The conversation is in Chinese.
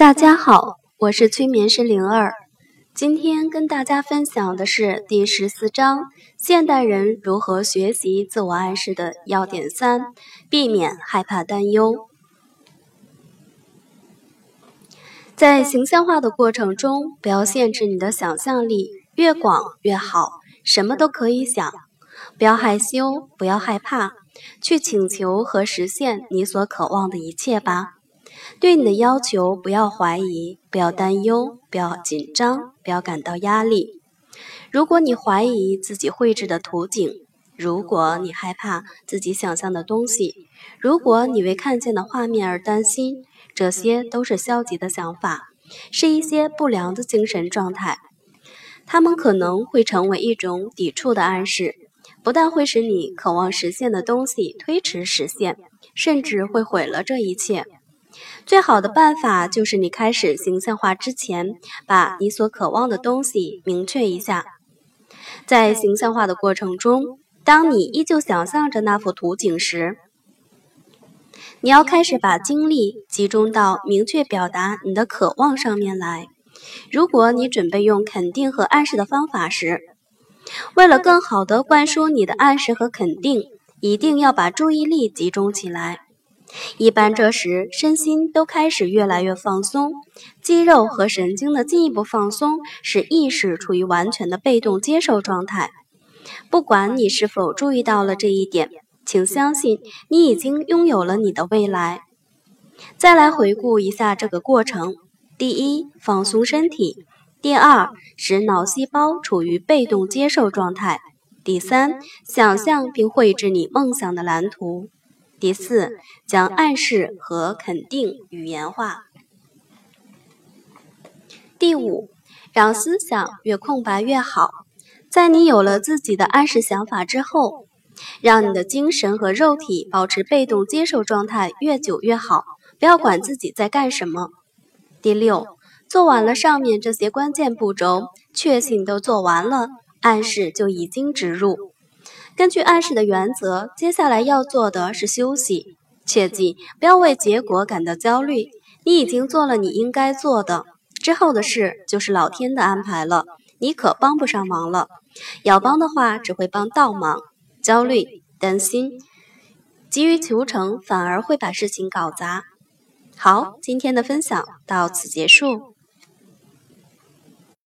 大家好，我是催眠师灵儿。今天跟大家分享的是第十四章：现代人如何学习自我暗示的要点三，避免害怕担忧。在形象化的过程中，不要限制你的想象力，越广越好，什么都可以想。不要害羞，不要害怕，去请求和实现你所渴望的一切吧。对你的要求，不要怀疑，不要担忧，不要紧张，不要感到压力。如果你怀疑自己绘制的图景，如果你害怕自己想象的东西，如果你为看见的画面而担心，这些都是消极的想法，是一些不良的精神状态。它们可能会成为一种抵触的暗示，不但会使你渴望实现的东西推迟实现，甚至会毁了这一切。最好的办法就是你开始形象化之前，把你所渴望的东西明确一下。在形象化的过程中，当你依旧想象着那幅图景时，你要开始把精力集中到明确表达你的渴望上面来。如果你准备用肯定和暗示的方法时，为了更好地灌输你的暗示和肯定，一定要把注意力集中起来。一般这时身心都开始越来越放松，肌肉和神经的进一步放松，使意识处于完全的被动接受状态。不管你是否注意到了这一点，请相信你已经拥有了你的未来。再来回顾一下这个过程：第一，放松身体；第二，使脑细胞处于被动接受状态；第三，想象并绘制你梦想的蓝图。第四，将暗示和肯定语言化。第五，让思想越空白越好。在你有了自己的暗示想法之后，让你的精神和肉体保持被动接受状态越久越好。不要管自己在干什么。第六，做完了上面这些关键步骤，确信都做完了，暗示就已经植入。根据暗示的原则，接下来要做的是休息。切记不要为结果感到焦虑，你已经做了你应该做的，之后的事就是老天的安排了，你可帮不上忙了。要帮的话，只会帮倒忙。焦虑、担心、急于求成，反而会把事情搞砸。好，今天的分享到此结束。